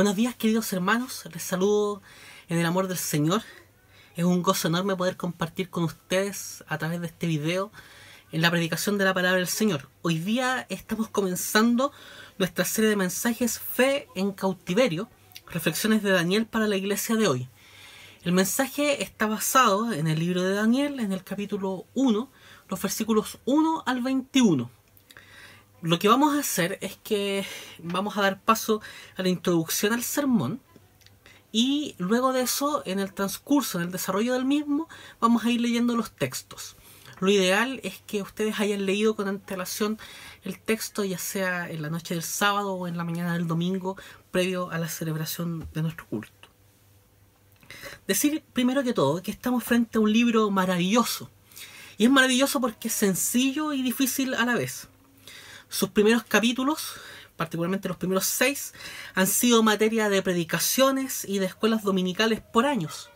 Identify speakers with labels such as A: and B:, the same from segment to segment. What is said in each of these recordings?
A: Buenos días queridos hermanos, les saludo en el amor del Señor. Es un gozo enorme poder compartir con ustedes a través de este video en la predicación de la palabra del Señor. Hoy día estamos comenzando nuestra serie de mensajes Fe en cautiverio, reflexiones de Daniel para la iglesia de hoy. El mensaje está basado en el libro de Daniel, en el capítulo 1, los versículos 1 al 21 lo que vamos a hacer es que vamos a dar paso a la introducción al sermón y luego de eso, en el transcurso, en el desarrollo del mismo, vamos a ir leyendo los textos. Lo ideal es que ustedes hayan leído con antelación el texto, ya sea en la noche del sábado o en la mañana del domingo, previo a la celebración de nuestro culto. Decir primero que todo que estamos frente a un libro maravilloso. Y es maravilloso porque es sencillo y difícil a la vez. Sus primeros capítulos, particularmente los primeros seis, han sido materia de predicaciones y de escuelas dominicales por años,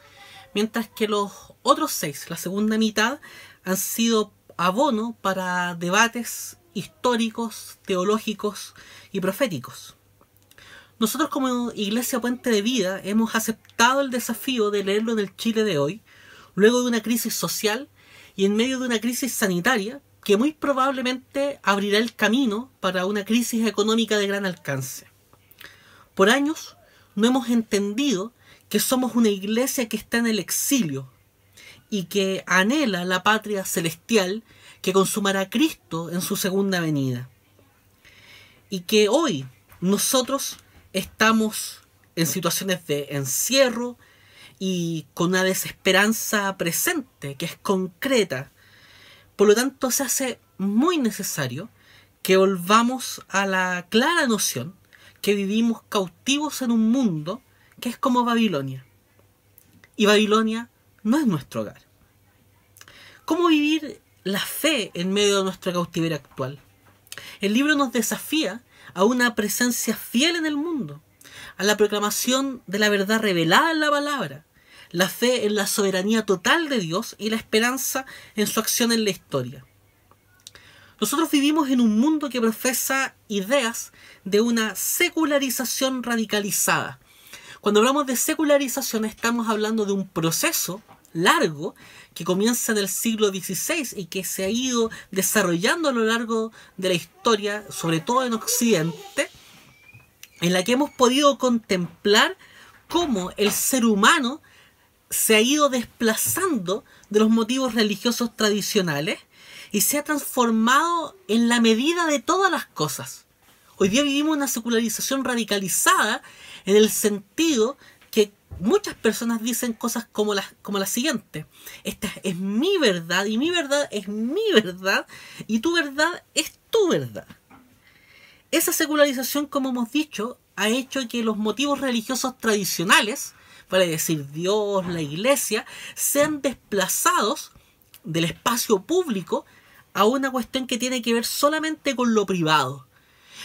A: mientras que los otros seis, la segunda mitad, han sido abono para debates históricos, teológicos y proféticos. Nosotros como Iglesia Puente de Vida hemos aceptado el desafío de leerlo en el Chile de hoy, luego de una crisis social y en medio de una crisis sanitaria que muy probablemente abrirá el camino para una crisis económica de gran alcance. Por años no hemos entendido que somos una iglesia que está en el exilio y que anhela la patria celestial que consumará Cristo en su segunda venida. Y que hoy nosotros estamos en situaciones de encierro y con una desesperanza presente que es concreta por lo tanto, se hace muy necesario que volvamos a la clara noción que vivimos cautivos en un mundo que es como Babilonia. Y Babilonia no es nuestro hogar. ¿Cómo vivir la fe en medio de nuestro cautiverio actual? El libro nos desafía a una presencia fiel en el mundo, a la proclamación de la verdad revelada en la palabra, la fe en la soberanía total de Dios y la esperanza en su acción en la historia. Nosotros vivimos en un mundo que profesa ideas de una secularización radicalizada. Cuando hablamos de secularización estamos hablando de un proceso largo que comienza en el siglo XVI y que se ha ido desarrollando a lo largo de la historia, sobre todo en Occidente, en la que hemos podido contemplar cómo el ser humano se ha ido desplazando de los motivos religiosos tradicionales y se ha transformado en la medida de todas las cosas. Hoy día vivimos una secularización radicalizada en el sentido que muchas personas dicen cosas como la, como la siguiente. Esta es mi verdad y mi verdad es mi verdad y tu verdad es tu verdad. Esa secularización, como hemos dicho, ha hecho que los motivos religiosos tradicionales para decir Dios, la iglesia, sean desplazados del espacio público a una cuestión que tiene que ver solamente con lo privado.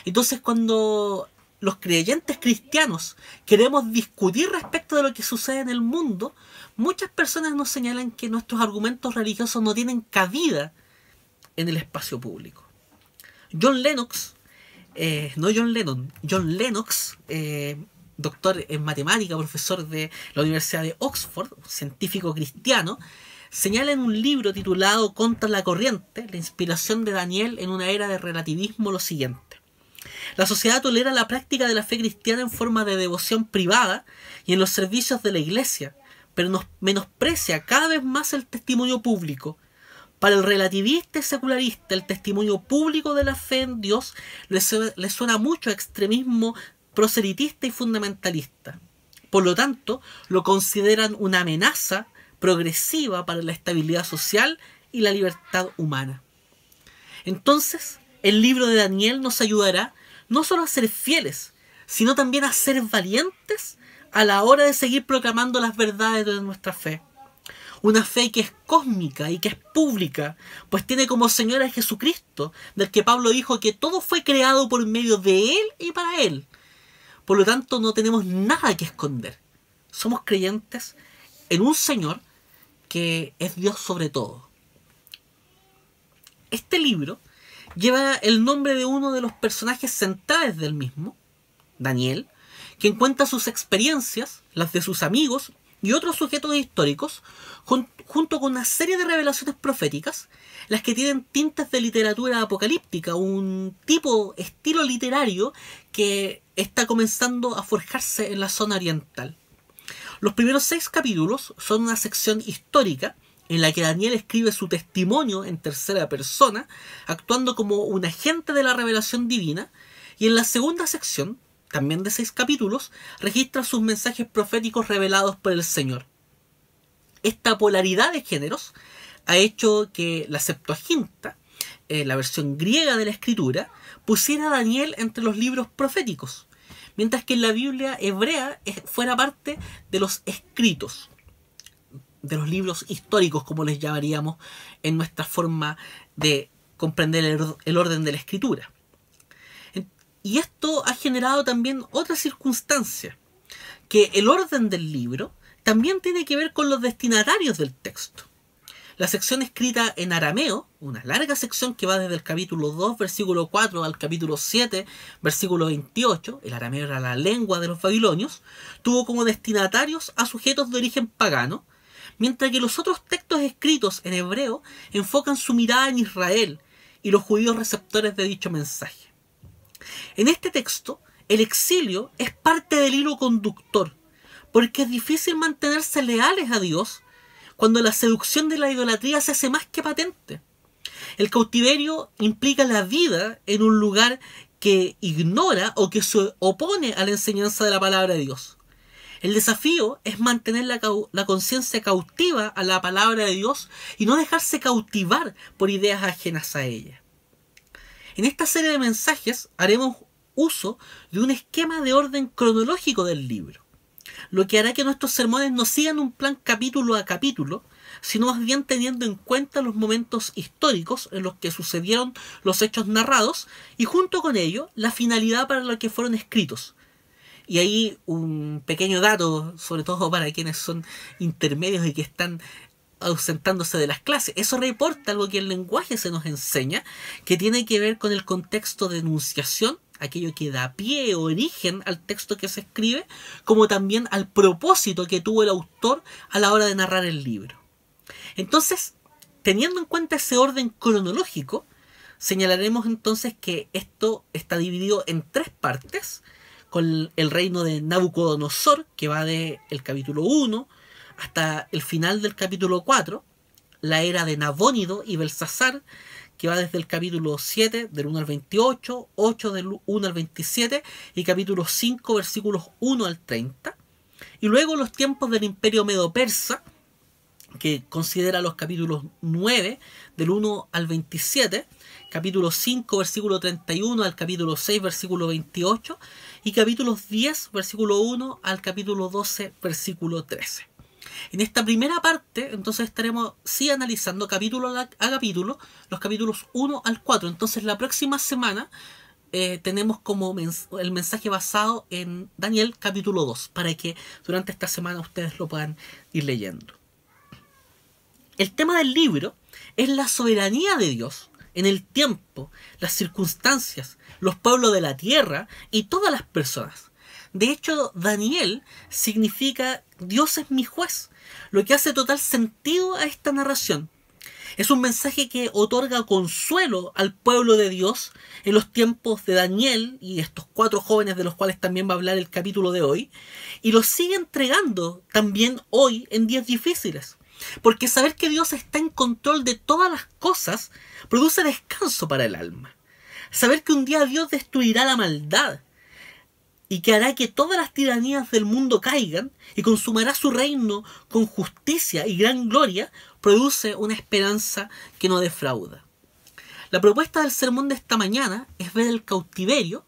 A: Entonces cuando los creyentes cristianos queremos discutir respecto de lo que sucede en el mundo, muchas personas nos señalan que nuestros argumentos religiosos no tienen cabida en el espacio público. John Lennox, eh, no John Lennon, John Lennox, eh, doctor en matemática, profesor de la Universidad de Oxford, científico cristiano, señala en un libro titulado Contra la corriente, la inspiración de Daniel en una era de relativismo lo siguiente. La sociedad tolera la práctica de la fe cristiana en forma de devoción privada y en los servicios de la iglesia, pero nos menosprecia cada vez más el testimonio público. Para el relativista y secularista, el testimonio público de la fe en Dios le, suena mucho a extremismo proselitista y fundamentalista. Por lo tanto, lo consideran una amenaza progresiva para la estabilidad social y la libertad humana. Entonces, el libro de Daniel nos ayudará no solo a ser fieles, sino también a ser valientes a la hora de seguir proclamando las verdades de nuestra fe. Una fe que es cósmica y que es pública, pues tiene como Señor a Jesucristo, del que Pablo dijo que todo fue creado por medio de Él y para Él. Por lo tanto, no tenemos nada que esconder. Somos creyentes en un Señor que es Dios sobre todo. Este libro lleva el nombre de uno de los personajes centrales del mismo, Daniel, quien cuenta sus experiencias, las de sus amigos y otros sujetos históricos, junto con una serie de revelaciones proféticas, las que tienen tintes de literatura apocalíptica, un tipo, estilo literario que está comenzando a forjarse en la zona oriental. Los primeros seis capítulos son una sección histórica en la que Daniel escribe su testimonio en tercera persona, actuando como un agente de la revelación divina, y en la segunda sección, también de seis capítulos, registra sus mensajes proféticos revelados por el Señor. Esta polaridad de géneros ha hecho que la Septuaginta, eh, la versión griega de la escritura, pusiera a Daniel entre los libros proféticos, mientras que en la Biblia hebrea eh, fuera parte de los escritos, de los libros históricos, como les llamaríamos en nuestra forma de comprender el orden de la escritura. Y esto ha generado también otra circunstancia, que el orden del libro también tiene que ver con los destinatarios del texto. La sección escrita en arameo, una larga sección que va desde el capítulo 2, versículo 4 al capítulo 7, versículo 28, el arameo era la lengua de los babilonios, tuvo como destinatarios a sujetos de origen pagano, mientras que los otros textos escritos en hebreo enfocan su mirada en Israel y los judíos receptores de dicho mensaje. En este texto, el exilio es parte del hilo conductor, porque es difícil mantenerse leales a Dios cuando la seducción de la idolatría se hace más que patente. El cautiverio implica la vida en un lugar que ignora o que se opone a la enseñanza de la palabra de Dios. El desafío es mantener la, conciencia cautiva a la palabra de Dios y no dejarse cautivar por ideas ajenas a ella. En esta serie de mensajes haremos uso de un esquema de orden cronológico del libro, lo que hará que nuestros sermones no sigan un plan capítulo a capítulo, sino más bien teniendo en cuenta los momentos históricos en los que sucedieron los hechos narrados y junto con ello la finalidad para la que fueron escritos. Y ahí un pequeño dato, sobre todo para quienes son intermedios y que están ausentándose de las clases. Eso reporta algo que el lenguaje se nos enseña, que tiene que ver con el contexto de enunciación, aquello que da pie o origen al texto que se escribe, como también al propósito que tuvo el autor a la hora de narrar el libro. Entonces, teniendo en cuenta ese orden cronológico, señalaremos entonces que esto está dividido en tres partes, con el reino de Nabucodonosor, que va del el capítulo 1 hasta el final del capítulo 4, la era de Nabónido y Belsasar, que va desde el capítulo 7 del 1 al 28, 8 del 1 al 27 y capítulo 5 versículos 1 al 30. Y luego los tiempos del imperio medo-persa, que considera los capítulos 9 del 1 al 27, capítulo 5 versículo 31 al capítulo 6 versículo 28 y capítulos 10 versículo 1 al capítulo 12 versículo 13. En esta primera parte, entonces estaremos sí analizando capítulo a, capítulo los capítulos 1 al 4. Entonces la próxima semana eh, tenemos como el mensaje basado en Daniel capítulo 2, para que durante esta semana ustedes lo puedan ir leyendo. El tema del libro es la soberanía de Dios en el tiempo, las circunstancias, los pueblos de la tierra y todas las personas. De hecho, Daniel significa Dios es mi juez, lo que hace total sentido a esta narración. Es un mensaje que otorga consuelo al pueblo de Dios en los tiempos de Daniel y estos cuatro jóvenes de los cuales también va a hablar el capítulo de hoy, y lo sigue entregando también hoy en días difíciles. Porque saber que Dios está en control de todas las cosas produce descanso para el alma. Saber que un día Dios destruirá la maldad y que hará que todas las tiranías del mundo caigan y consumará su reino con justicia y gran gloria, produce una esperanza que no defrauda. La propuesta del sermón de esta mañana es ver el cautiverio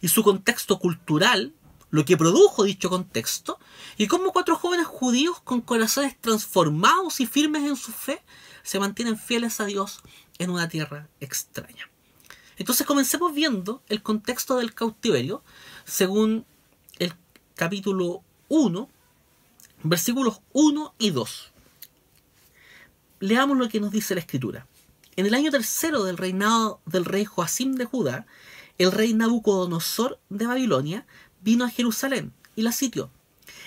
A: y su contexto cultural, lo que produjo dicho contexto, y cómo cuatro jóvenes judíos con corazones transformados y firmes en su fe se mantienen fieles a Dios en una tierra extraña. Entonces comencemos viendo el contexto del cautiverio según el capítulo 1, versículos 1 y 2. Leamos lo que nos dice la escritura. En el año tercero del reinado del rey Joacim de Judá, el rey Nabucodonosor de Babilonia vino a Jerusalén y la sitió.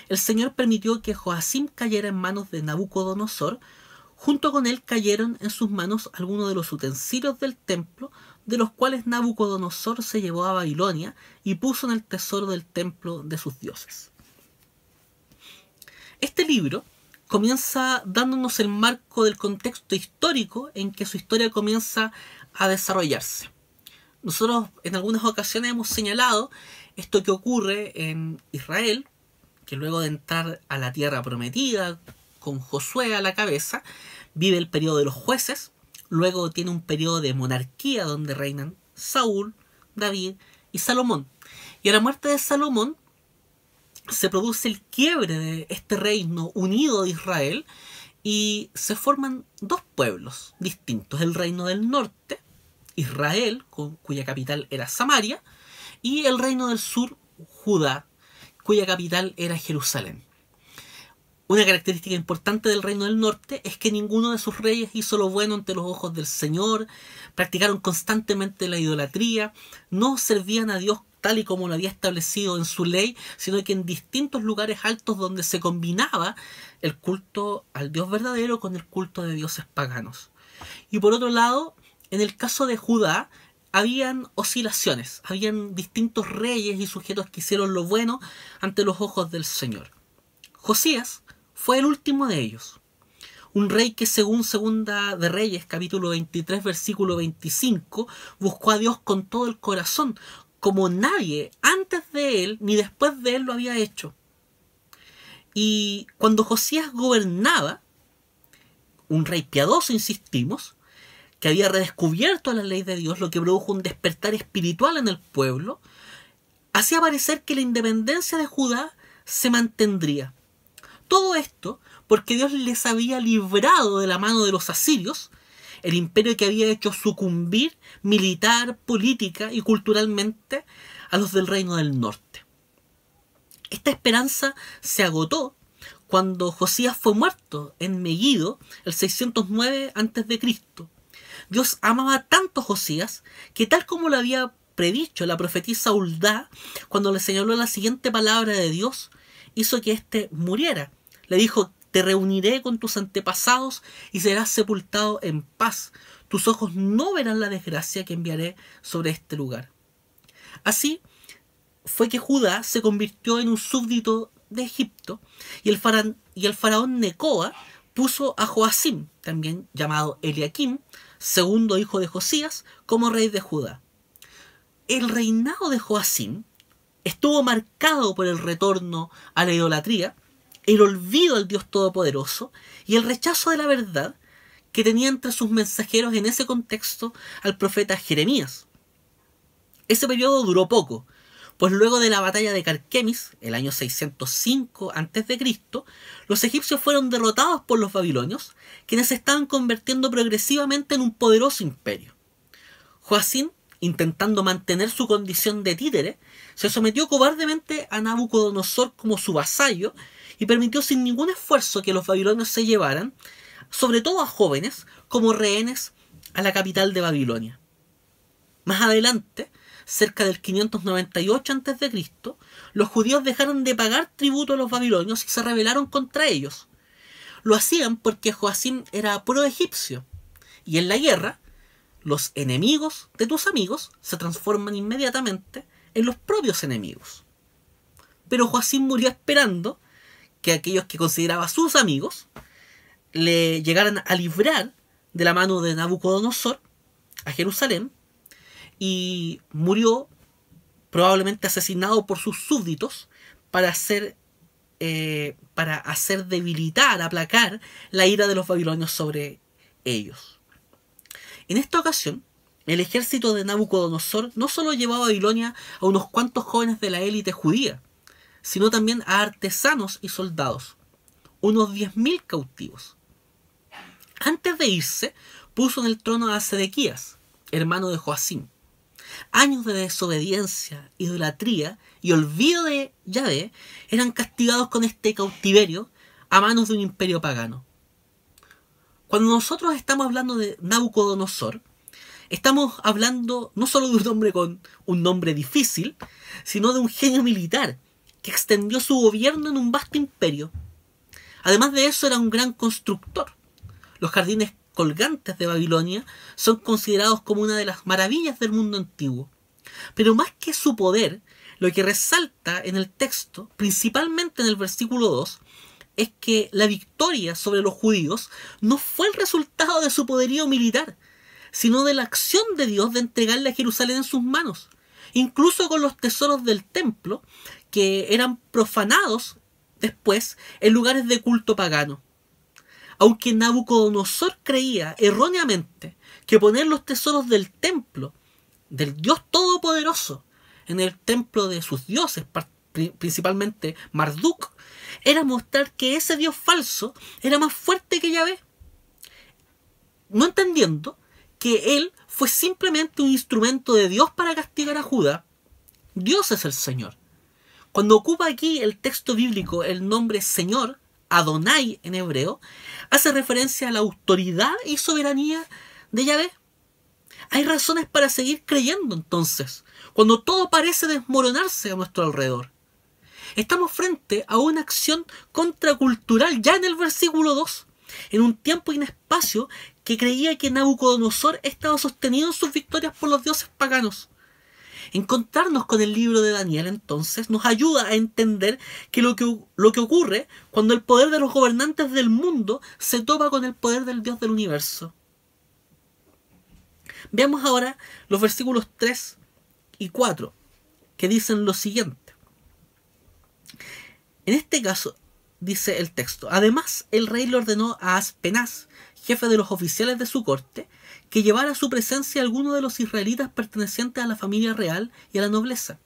A: El Señor permitió que Joacim cayera en manos de Nabucodonosor. Junto con él cayeron en sus manos algunos de los utensilios del templo, de los cuales Nabucodonosor se llevó a Babilonia y puso en el tesoro del templo de sus dioses. Este libro comienza dándonos el marco del contexto histórico en que su historia comienza a desarrollarse. Nosotros en algunas ocasiones hemos señalado esto que ocurre en Israel, que luego de entrar a la tierra prometida con Josué a la cabeza, vive el periodo de los jueces, luego tiene un periodo de monarquía donde reinan Saúl, David y Salomón. Y a la muerte de Salomón se produce el quiebre de este reino unido de Israel y se forman dos pueblos distintos, el reino del norte, Israel, cuya capital era Samaria, y el reino del sur, Judá, cuya capital era Jerusalén. Una característica importante del reino del norte es que ninguno de sus reyes hizo lo bueno ante los ojos del Señor, practicaron constantemente la idolatría, no servían a Dios tal y como lo había establecido en su ley, sino que en distintos lugares altos donde se combinaba el culto al Dios verdadero con el culto de dioses paganos. Y por otro lado, en el caso de Judá, habían oscilaciones, habían distintos reyes y sujetos que hicieron lo bueno ante los ojos del Señor. Josías fue el último de ellos. Un rey que según Segunda de Reyes, capítulo 23, versículo 25, buscó a Dios con todo el corazón, como nadie antes de él ni después de él lo había hecho. Y cuando Josías gobernaba, un rey piadoso, insistimos, que había redescubierto la ley de Dios, lo que produjo un despertar espiritual en el pueblo, hacía parecer que la independencia de Judá se mantendría. Todo esto porque Dios les había librado de la mano de los asirios, el imperio que había hecho sucumbir militar, política y culturalmente a los del reino del norte. Esta esperanza se agotó cuando Josías fue muerto en Megiddo el 609 a.C. Dios amaba tanto a Josías que tal como lo había predicho la profetisa Uldá, cuando le señaló la siguiente palabra de Dios, hizo que éste muriera. Le dijo, te reuniré con tus antepasados y serás sepultado en paz. Tus ojos no verán la desgracia que enviaré sobre este lugar. Así fue que Judá se convirtió en un súbdito de Egipto y el, faraón, y el faraón Necoa puso a Joacim, también llamado Eliakim, segundo hijo de Josías, como rey de Judá. El reinado de Joacim estuvo marcado por el retorno a la idolatría, el olvido al Dios Todopoderoso y el rechazo de la verdad que tenía entre sus mensajeros en ese contexto al profeta Jeremías. Ese periodo duró poco, pues luego de la batalla de Carquemis, el año 605 a.C., los egipcios fueron derrotados por los babilonios, quienes se estaban convirtiendo progresivamente en un poderoso imperio. Joacín, intentando mantener su condición de títere, se sometió cobardemente a Nabucodonosor como su vasallo y permitió sin ningún esfuerzo que los babilonios se llevaran, sobre todo a jóvenes, como rehenes a la capital de Babilonia. Más adelante, cerca del 598 a.C., los judíos dejaron de pagar tributo a los babilonios y se rebelaron contra ellos. Lo hacían porque Joacim era pro-egipcio, y en la guerra, los enemigos de tus amigos se transforman inmediatamente en los propios enemigos. Pero Joacim murió esperando que aquellos que consideraba sus amigos le llegaran a librar de la mano de Nabucodonosor a Jerusalén y murió probablemente asesinado por sus súbditos para hacer, eh, para hacer debilitar, aplacar la ira de los babilonios sobre ellos. En esta ocasión, el ejército de Nabucodonosor no solo llevó a Babilonia a unos cuantos jóvenes de la élite judía, sino también a artesanos y soldados, unos 10.000 cautivos. Antes de irse, puso en el trono a Sedequías, hermano de Joacim, años de desobediencia, idolatría y olvido de Yahvé eran castigados con este cautiverio a manos de un imperio pagano. Cuando nosotros estamos hablando de Nabucodonosor, estamos hablando no solo de un hombre con un nombre difícil, sino de un genio militar que extendió su gobierno en un vasto imperio. Además de eso era un gran constructor. Los jardines colgantes de Babilonia son considerados como una de las maravillas del mundo antiguo. Pero más que su poder, lo que resalta en el texto, principalmente en el versículo 2, es que la victoria sobre los judíos no fue el resultado de su poderío militar, sino de la acción de Dios de entregarle a Jerusalén en sus manos, incluso con los tesoros del templo, que eran profanados después en lugares de culto pagano. Aunque Nabucodonosor creía erróneamente que poner los tesoros del templo, del Dios Todopoderoso, en el templo de sus dioses, principalmente Marduk, era mostrar que ese Dios falso era más fuerte que Yahvé. No entendiendo que él fue simplemente un instrumento de Dios para castigar a Judá. Dios es el Señor. Cuando ocupa aquí el texto bíblico el nombre Señor, Adonai en hebreo, hace referencia a la autoridad y soberanía de Yahvé. Hay razones para seguir creyendo entonces, cuando todo parece desmoronarse a nuestro alrededor. Estamos frente a una acción contracultural ya en el versículo 2, en un tiempo y un espacio que creía que Nabucodonosor estaba sostenido en sus victorias por los dioses paganos. Encontrarnos con el libro de Daniel entonces nos ayuda a entender que lo, que lo que ocurre cuando el poder de los gobernantes del mundo se topa con el poder del Dios del universo. Veamos ahora los versículos 3 y 4 que dicen lo siguiente. En este caso, dice el texto, además el rey le ordenó a Aspenaz, jefe de los oficiales de su corte, que llevara a su presencia a de los israelitas pertenecientes a la familia real y a la nobleza.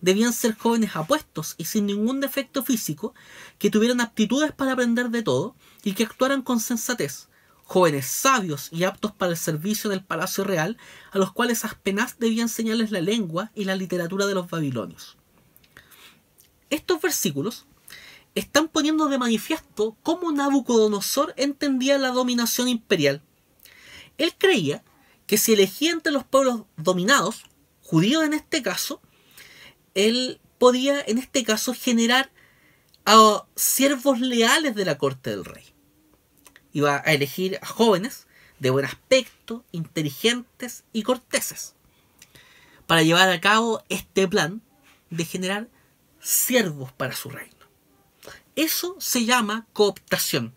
A: Debían ser jóvenes apuestos y sin ningún defecto físico, que tuvieran aptitudes para aprender de todo y que actuaran con sensatez, jóvenes sabios y aptos para el servicio en el palacio real, a los cuales Aspenaz debía enseñarles la lengua y la literatura de los babilonios. Estos versículos están poniendo de manifiesto cómo Nabucodonosor entendía la dominación imperial. Él creía que si elegía entre los pueblos dominados, judíos en este caso, él podía en este caso generar a siervos leales de la corte del rey. Iba a elegir a jóvenes de buen aspecto, inteligentes y corteses, para llevar a cabo este plan de generar siervos para su reino. Eso se llama cooptación.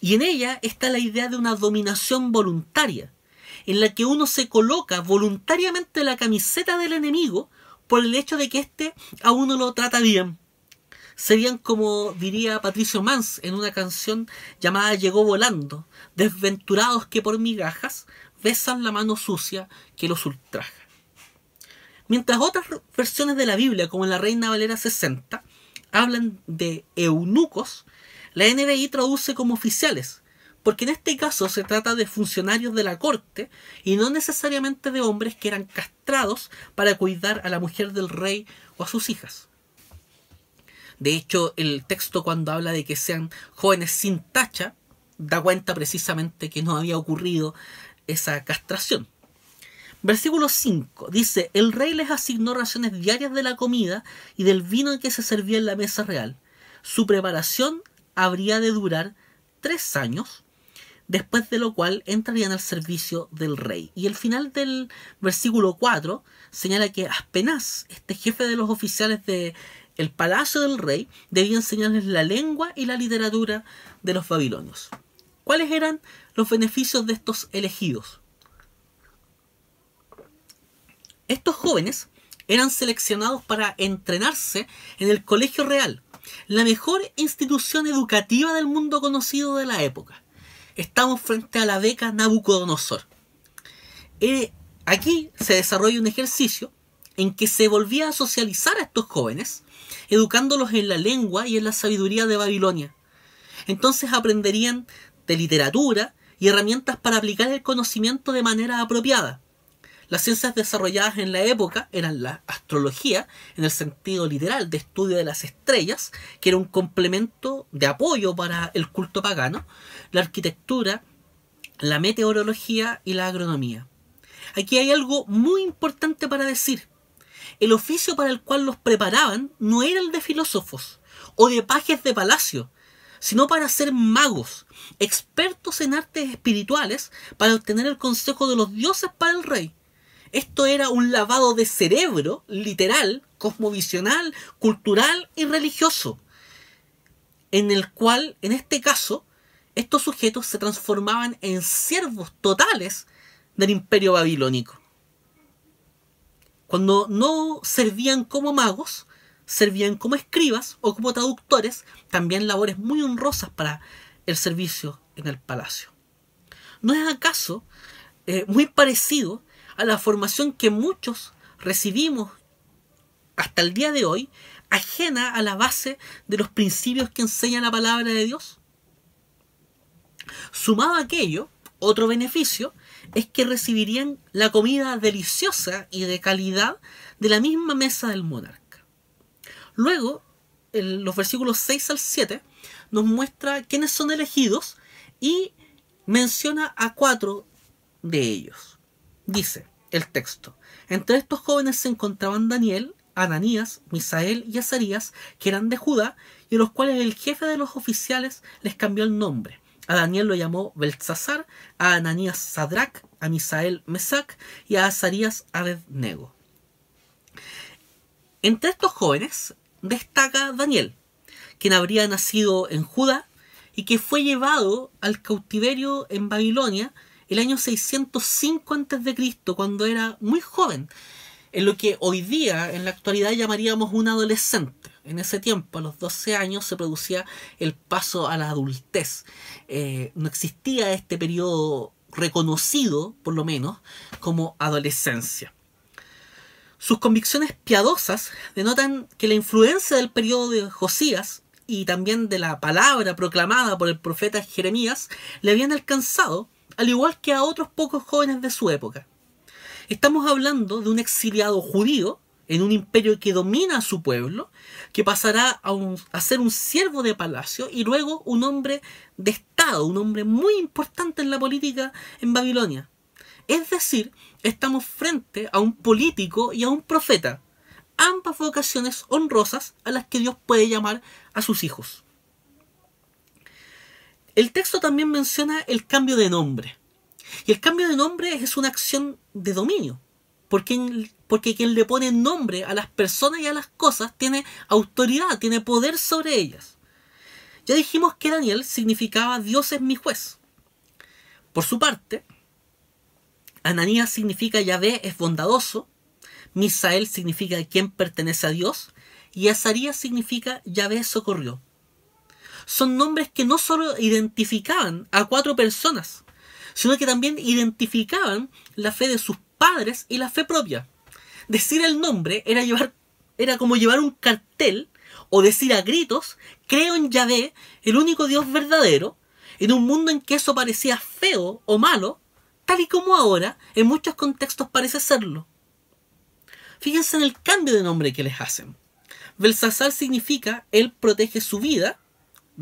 A: Y en ella está la idea de una dominación voluntaria, en la que uno se coloca voluntariamente la camiseta del enemigo por el hecho de que éste a uno lo trata bien. Serían como diría Patricio Mans en una canción llamada Llegó volando, desventurados que por migajas besan la mano sucia que los ultraja. Mientras otras versiones de la Biblia, como la Reina Valera 60, hablan de eunucos, la NBI traduce como oficiales, porque en este caso se trata de funcionarios de la corte y no necesariamente de hombres que eran castrados para cuidar a la mujer del rey o a sus hijas. De hecho, el texto cuando habla de que sean jóvenes sin tacha, da cuenta precisamente que no había ocurrido esa castración. Versículo 5 dice, el rey les asignó raciones diarias de la comida y del vino que se servía en la mesa real. Su preparación habría de durar tres años, después de lo cual entrarían al servicio del rey. Y el final del versículo 4 señala que Aspenaz, este jefe de los oficiales del el palacio del rey, debía enseñarles la lengua y la literatura de los babilonios. ¿Cuáles eran los beneficios de estos elegidos? Estos jóvenes eran seleccionados para entrenarse en el Colegio Real, la mejor institución educativa del mundo conocido de la época. Estamos frente a la beca Nabucodonosor. Eh, aquí se desarrolla un ejercicio en que se volvía a socializar a estos jóvenes, educándolos en la lengua y en la sabiduría de Babilonia. Entonces aprenderían de literatura y herramientas para aplicar el conocimiento de manera apropiada. Las ciencias desarrolladas en la época eran la astrología, en el sentido literal de estudio de las estrellas, que era un complemento de apoyo para el culto pagano, la arquitectura, la meteorología y la agronomía. Aquí hay algo muy importante para decir. el oficio para el cual los preparaban no era el de filósofos o de pajes de palacio, sino para ser magos, expertos en artes espirituales, para obtener el consejo de los dioses para el rey. Esto era un lavado de cerebro, literal, cosmovisional, cultural y religioso, en el cual, en este caso, estos sujetos se transformaban en siervos totales del imperio babilónico. Cuando no servían como magos, servían como escribas o como traductores, también labores muy honrosas para el servicio en el palacio. ¿No es acaso eh, muy parecido a la formación que muchos recibimos hasta el día de hoy, ajena a la base de los principios que enseña la palabra de Dios? Sumado a aquello, otro beneficio es que recibirían la comida deliciosa y de calidad de la misma mesa del monarca. Luego, en los versículos 6 al 7, nos muestra quiénes son elegidos y menciona a cuatro de ellos. Dice el texto, entre estos jóvenes se encontraban Daniel, Ananías, Misael y Azarías, que eran de Judá, y los cuales el jefe de los oficiales les cambió el nombre. A Daniel lo llamó Beltzazar, a Ananías Sadrach, a Misael Mesac y a Azarías Abednego. Entre estos jóvenes destaca Daniel, quien habría nacido en Judá y que fue llevado al cautiverio en Babilonia el año 605 a.C., cuando era muy joven, en lo que hoy día, en la actualidad, llamaríamos un adolescente. En ese tiempo, a los 12 años, se producía el paso a la adultez. Eh, no existía este periodo reconocido, por lo menos, como adolescencia. Sus convicciones piadosas denotan que la influencia del periodo de Josías y también de la palabra proclamada por el profeta Jeremías le habían alcanzado, al igual que a otros pocos jóvenes de su época. Estamos hablando de un exiliado judío en un imperio que domina a su pueblo, que pasará a, ser un siervo de palacio y luego un hombre de Estado, un hombre muy importante en la política en Babilonia. Es decir, estamos frente a un político y a un profeta, ambas vocaciones honrosas a las que Dios puede llamar a sus hijos. El texto también menciona el cambio de nombre. Y el cambio de nombre es una acción de dominio, porque, porque quien le pone nombre a las personas y a las cosas tiene autoridad, tiene poder sobre ellas. Ya dijimos que Daniel significaba Dios es mi juez. Por su parte, Ananías significa Yahvé es bondadoso, Misael significa quien pertenece a Dios, y Azarías significa Yahvé socorrió. Son nombres que no solo identificaban a cuatro personas, sino que también identificaban la fe de sus padres y la fe propia. Decir el nombre era, llevar, era como llevar un cartel o decir a gritos, creo en Yahvé, el único Dios verdadero, en un mundo en que eso parecía feo o malo, tal y como ahora en muchos contextos parece serlo. Fíjense en el cambio de nombre que les hacen. Belsasar significa él protege su vida,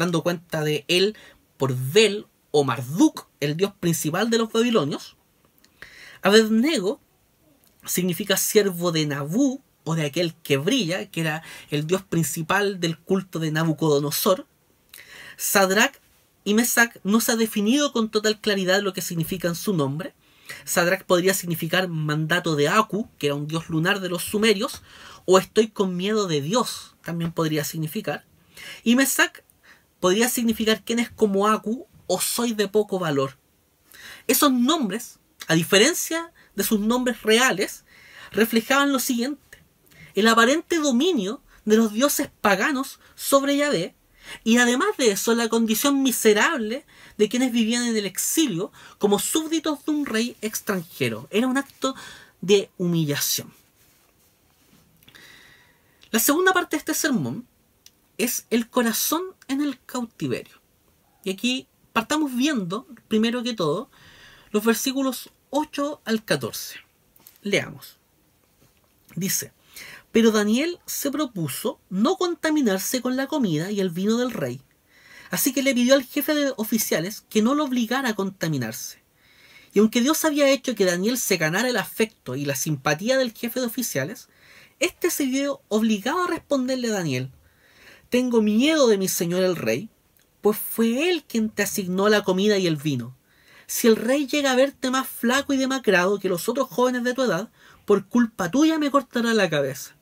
A: dando cuenta de él por Bel o Marduk, el dios principal de los babilonios. Abednego significa siervo de Nabú o de aquel que brilla, que era el dios principal del culto de Nabucodonosor. Sadrach y Mesac no se ha definido con total claridad lo que significan su nombre. Sadrach podría significar mandato de Aku, que era un dios lunar de los sumerios, o estoy con miedo de Dios, también podría significar. Y Mesac podría significar quién es como Aku o soy de poco valor. Esos nombres, a diferencia de sus nombres reales, reflejaban lo siguiente: el aparente dominio de los dioses paganos sobre Yahvé y además de eso, la condición miserable de quienes vivían en el exilio como súbditos de un rey extranjero. Era un acto de humillación. La segunda parte de este sermón es el corazón en el cautiverio. Y aquí partamos viendo, primero que todo, los versículos 8 al 14. Leamos. Dice, pero Daniel se propuso no contaminarse con la comida y el vino del rey. Así que le pidió al jefe de oficiales que no lo obligara a contaminarse. Y aunque Dios había hecho que Daniel se ganara el afecto y la simpatía del jefe de oficiales, este se vio obligado a responderle a Daniel, Tengo miedo de mi señor el rey, pues fue él quien te asignó la comida y el vino. Si el rey llega a verte más flaco y demacrado que los otros jóvenes de tu edad, por culpa tuya me cortará la cabeza.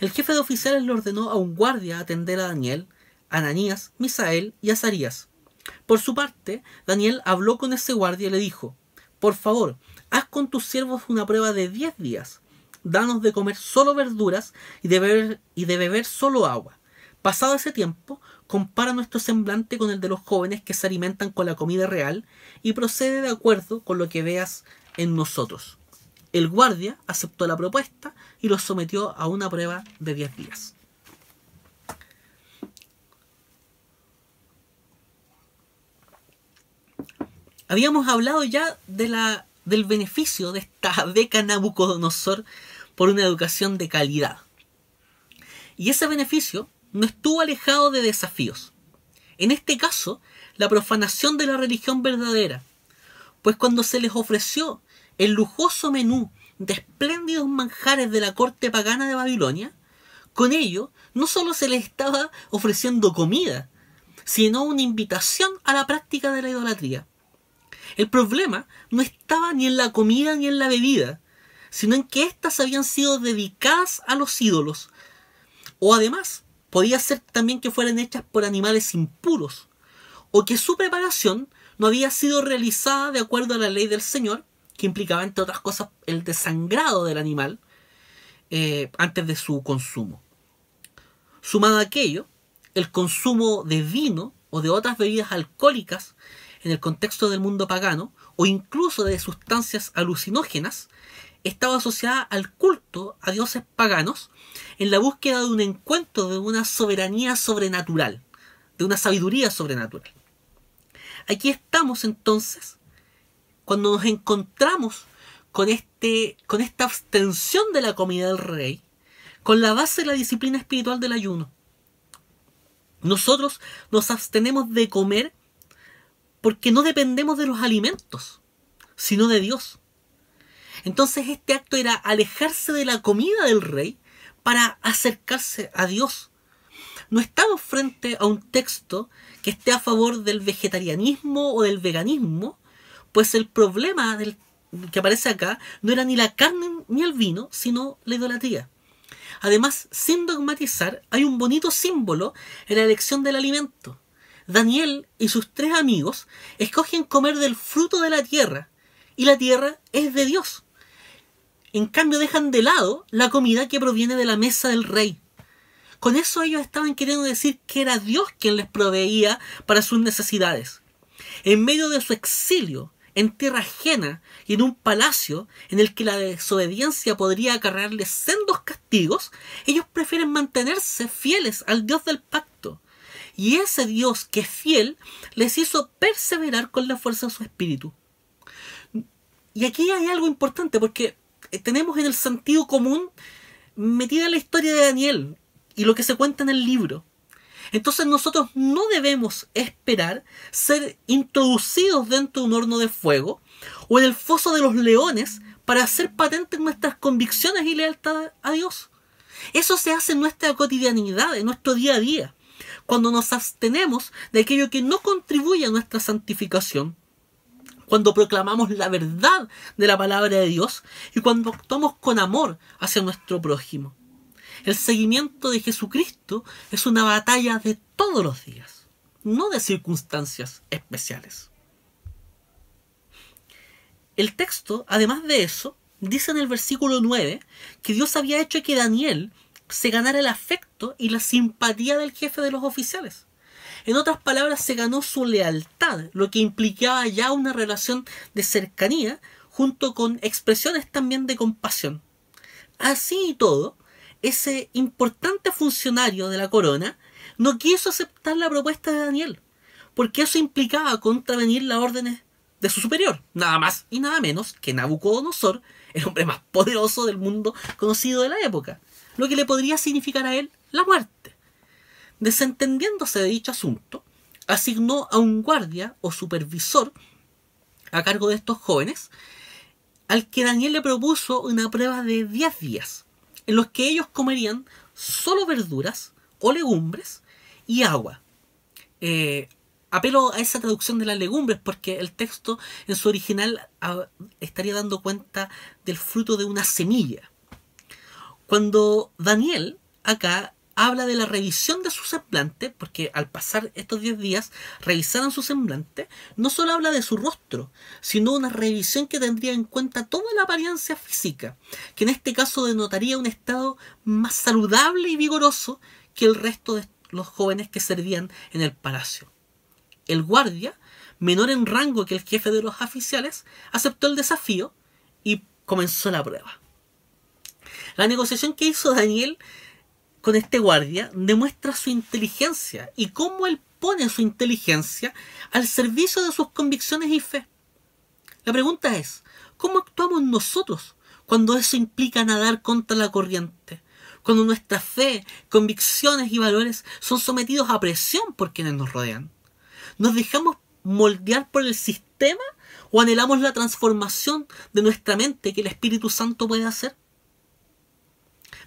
A: El jefe de oficiales le ordenó a un guardia atender a Daniel, Ananías, Misael y Azarías. Por su parte, Daniel habló con ese guardia y le dijo, Por favor, haz con tus siervos una prueba de diez días. Danos de comer solo verduras y de beber, y de beber solo agua. Pasado ese tiempo, compara nuestro semblante con el de los jóvenes que se alimentan con la comida real y procede de acuerdo con lo que veas en nosotros. El guardia aceptó la propuesta y los sometió a una prueba de 10 días. Habíamos hablado ya de la, del beneficio de esta beca Nabucodonosor por una educación de calidad. Y ese beneficio no estuvo alejado de desafíos. En este caso, la profanación de la religión verdadera, pues cuando se les ofreció el lujoso menú de espléndidos manjares de la corte pagana de Babilonia, con ello no solo se les estaba ofreciendo comida, sino una invitación a la práctica de la idolatría. El problema no estaba ni en la comida ni en la bebida, sino en que éstas habían sido dedicadas a los ídolos. O además, podía ser también que fueran hechas por animales impuros, o que su preparación no había sido realizada de acuerdo a la ley del Señor, que implicaba, entre otras cosas, el desangrado del animal eh, antes de su consumo. Sumado a aquello, el consumo de vino o de otras bebidas alcohólicas en el contexto del mundo pagano, o incluso de sustancias alucinógenas, estaba asociada al culto a dioses paganos en la búsqueda de un encuentro de una soberanía sobrenatural, de una sabiduría sobrenatural. Aquí estamos entonces cuando nos encontramos con, este, con esta abstención de la comida del rey, con la base de la disciplina espiritual del ayuno. Nosotros nos abstenemos de comer porque no dependemos de los alimentos, sino de Dios. Entonces este acto era alejarse de la comida del rey para acercarse a Dios. No estamos frente a un texto que esté a favor del vegetarianismo o del veganismo, pues el problema que aparece acá no era ni la carne ni el vino, sino la idolatría. Además, sin dogmatizar, hay un bonito símbolo en la elección del alimento. Daniel y sus tres amigos escogen comer del fruto de la tierra, y la tierra es de Dios. En cambio dejan de lado la comida que proviene de la mesa del rey. Con eso ellos estaban queriendo decir que era Dios quien les proveía para sus necesidades. En medio de su exilio, en tierra ajena y en un palacio en el que la desobediencia podría acarrearles sendos castigos, ellos prefieren mantenerse fieles al Dios del pacto. Y ese Dios que es fiel les hizo perseverar con la fuerza de su espíritu. Y aquí hay algo importante porque tenemos en el sentido común metida la historia de Daniel y lo que se cuenta en el libro. Entonces nosotros no debemos esperar ser introducidos dentro de un horno de fuego o en el foso de los leones para hacer patentes nuestras convicciones y lealtad a Dios. Eso se hace en nuestra cotidianidad, en nuestro día a día, cuando nos abstenemos de aquello que no contribuye a nuestra santificación cuando proclamamos la verdad de la palabra de Dios y cuando actuamos con amor hacia nuestro prójimo. El seguimiento de Jesucristo es una batalla de todos los días, no de circunstancias especiales. El texto, además de eso, dice en el versículo 9 que Dios había hecho que Daniel se ganara el afecto y la simpatía del jefe de los oficiales. En otras palabras, se ganó su lealtad, lo que implicaba ya una relación de cercanía junto con expresiones también de compasión. Así y todo, ese importante funcionario de la corona no quiso aceptar la propuesta de Daniel, porque eso implicaba contravenir las órdenes de su superior, nada más y nada menos que Nabucodonosor, el hombre más poderoso del mundo conocido de la época, lo que le podría significar a él la muerte. Desentendiéndose de dicho asunto, asignó a un guardia o supervisor a cargo de estos jóvenes, al que Daniel le propuso una prueba de 10 días. en los que ellos comerían solo verduras o legumbres y agua. Eh, apelo a esa traducción de las legumbres porque el texto en su original ah, estaría dando cuenta del fruto de una semilla. Cuando Daniel acá habla de la revisión de su semblante, porque al pasar estos 10 días revisaron su semblante, no solo habla de su rostro, sino una revisión que tendría en cuenta toda la apariencia física, que en este caso denotaría un estado más saludable y vigoroso que el resto de los jóvenes que servían en el palacio. El guardia, menor en rango que el jefe de los oficiales, aceptó el desafío y comenzó la prueba. La negociación que hizo Daniel con este guardia demuestra su inteligencia y cómo él pone su inteligencia al servicio de sus convicciones y fe. La pregunta es, ¿cómo actuamos nosotros cuando eso implica nadar contra la corriente? Cuando nuestra fe, convicciones y valores son sometidos a presión por quienes nos rodean. ¿Nos dejamos moldear por el sistema o anhelamos la transformación de nuestra mente que el Espíritu Santo puede hacer?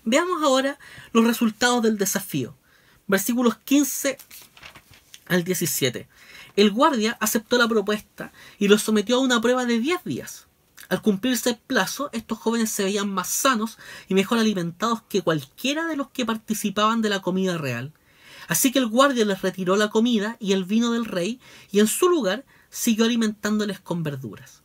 A: Veamos ahora los resultados del desafío. Versículos 15 al 17. El guardia aceptó la propuesta y los sometió a una prueba de 10 días. Al cumplirse el plazo, estos jóvenes se veían más sanos y mejor alimentados que cualquiera de los que participaban de la comida real. Así que el guardia les retiró la comida y el vino del rey y en su lugar siguió alimentándoles con verduras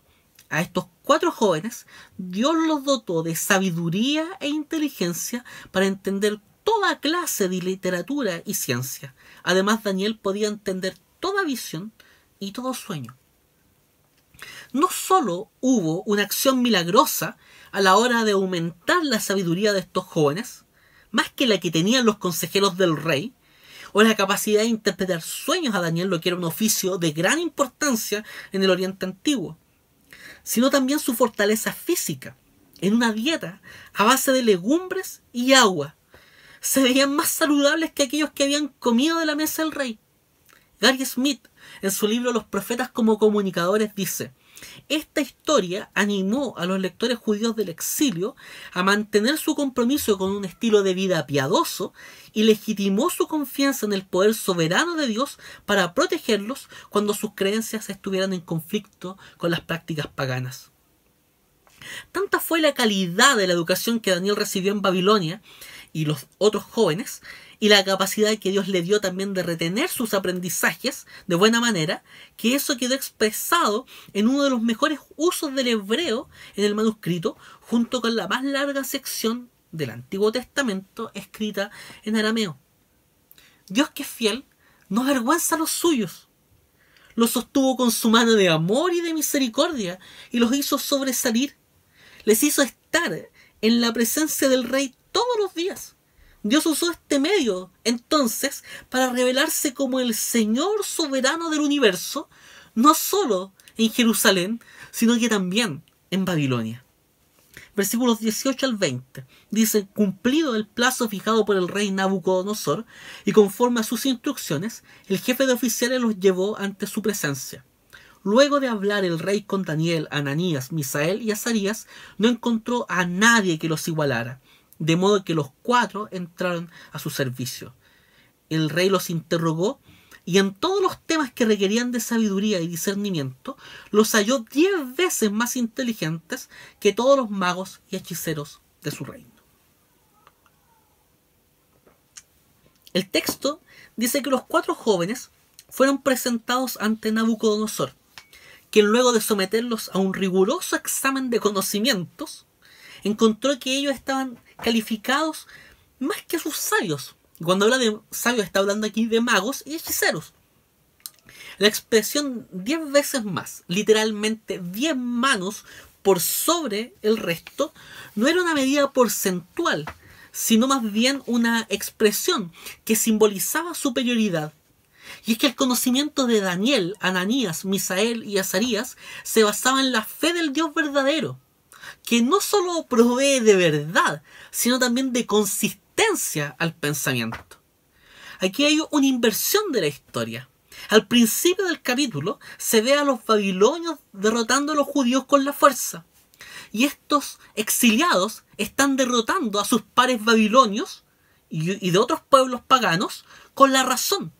A: a estos cuatro jóvenes, Dios los dotó de sabiduría e inteligencia para entender toda clase de literatura y ciencia. Además, Daniel podía entender toda visión y todo sueño. No solo hubo una acción milagrosa a la hora de aumentar la sabiduría de estos jóvenes, más que la que tenían los consejeros del rey, o la capacidad de interpretar sueños a Daniel, lo que era un oficio de gran importancia en el Oriente Antiguo sino también su fortaleza física, en una dieta a base de legumbres y agua. Se veían más saludables que aquellos que habían comido de la mesa del rey. Gary Smith, en su libro Los profetas como comunicadores, dice, esta historia animó a los lectores judíos del exilio a mantener su compromiso con un estilo de vida piadoso y legitimó su confianza en el poder soberano de Dios para protegerlos cuando sus creencias estuvieran en conflicto con las prácticas paganas. Tanta fue la calidad de la educación que Daniel recibió en Babilonia y los otros jóvenes y la capacidad que Dios le dio también de retener sus aprendizajes de buena manera, que eso quedó expresado en uno de los mejores usos del hebreo en el manuscrito, junto con la más larga sección del Antiguo Testamento escrita en arameo. Dios que es fiel, no avergüenza a los suyos. Los sostuvo con su mano de amor y de misericordia y los hizo sobresalir. Les hizo estar en la presencia del Rey todos los días. Dios usó este medio entonces para revelarse como el Señor soberano del universo, no solo en Jerusalén, sino que también en Babilonia. Versículos 18 al 20. Dice, cumplido el plazo fijado por el rey Nabucodonosor, y conforme a sus instrucciones, el jefe de oficiales los llevó ante su presencia. Luego de hablar el rey con Daniel, Ananías, Misael y Azarías, no encontró a nadie que los igualara de modo que los cuatro entraron a su servicio. El rey los interrogó y en todos los temas que requerían de sabiduría y discernimiento, los halló diez veces más inteligentes que todos los magos y hechiceros de su reino. El texto dice que los cuatro jóvenes fueron presentados ante Nabucodonosor, quien luego de someterlos a un riguroso examen de conocimientos, encontró que ellos estaban calificados más que sus sabios. Cuando habla de sabios está hablando aquí de magos y hechiceros. La expresión diez veces más, literalmente diez manos por sobre el resto, no era una medida porcentual, sino más bien una expresión que simbolizaba superioridad. Y es que el conocimiento de Daniel, Ananías, Misael y Azarías se basaba en la fe del Dios verdadero que no solo provee de verdad, sino también de consistencia al pensamiento. Aquí hay una inversión de la historia. Al principio del capítulo se ve a los babilonios derrotando a los judíos con la fuerza. y estos exiliados están derrotando a sus pares babilonios y, de otros pueblos paganos con la razón,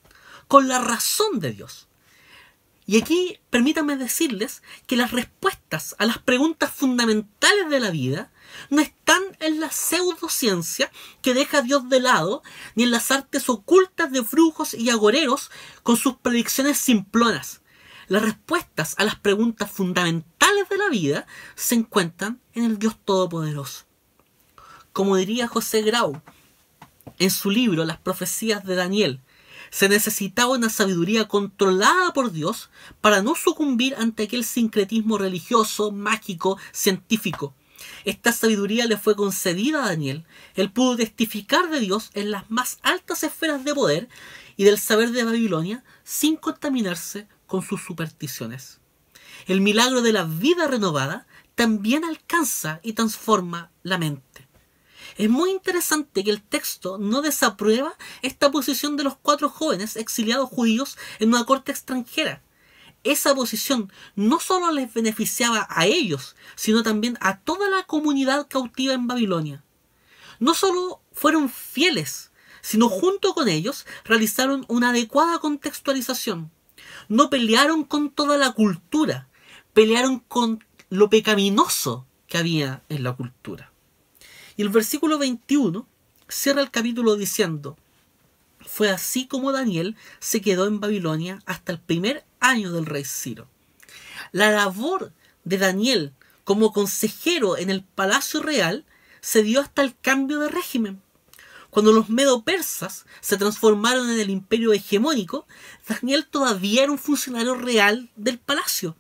A: con la razón de Dios. Y aquí permítanme decirles que las respuestas a las preguntas fundamentales de la vida no están en la pseudociencia que deja a Dios de lado, ni en las artes ocultas de brujos y agoreros con sus predicciones simplonas. Las respuestas a las preguntas fundamentales de la vida se encuentran en el Dios Todopoderoso. Como diría José Grau en su libro Las profecías de Daniel, se necesitaba una sabiduría controlada por Dios para no sucumbir ante aquel sincretismo religioso, mágico, científico. Esta sabiduría le fue concedida a Daniel. Él pudo testificar de Dios en las más altas esferas de poder y del saber de Babilonia sin contaminarse con sus supersticiones. El milagro de la vida renovada también alcanza y transforma la mente. Es muy interesante que el texto no desaprueba esta posición de los cuatro jóvenes exiliados judíos en una corte extranjera. Esa posición no solo les beneficiaba a ellos, sino también a toda la comunidad cautiva en Babilonia. No solo fueron fieles, sino junto con ellos realizaron una adecuada contextualización. No pelearon con toda la cultura, pelearon con lo pecaminoso que había en la cultura. Y el versículo 21 cierra el capítulo diciendo, fue así como Daniel se quedó en Babilonia hasta el primer año del rey Ciro. La labor de Daniel como consejero en el palacio real se dio hasta el cambio de régimen. Cuando los medo-persas se transformaron en el imperio hegemónico, Daniel todavía era un funcionario real del palacio.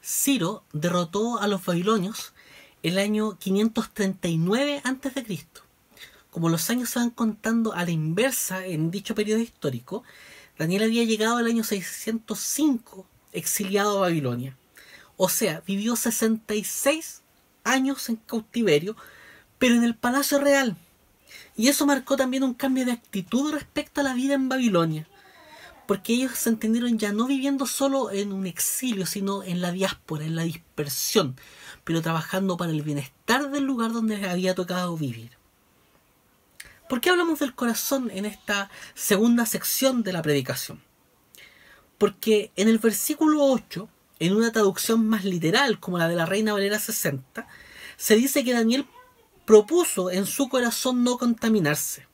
A: Ciro derrotó a los babilonios el año 539 a.C. Como los años se van contando a la inversa en dicho periodo histórico, Daniel había llegado al año 605 exiliado a Babilonia. O sea, vivió 66 años en cautiverio, pero en el palacio real. Y eso marcó también un cambio de actitud respecto a la vida en Babilonia porque ellos se entendieron ya no viviendo solo en un exilio, sino en la diáspora, en la dispersión, pero trabajando para el bienestar del lugar donde les había tocado vivir. ¿Por qué hablamos del corazón en esta segunda sección de la predicación? Porque en el versículo 8, en una traducción más literal como la de la Reina Valera 60, se dice que Daniel propuso en su corazón no contaminarse.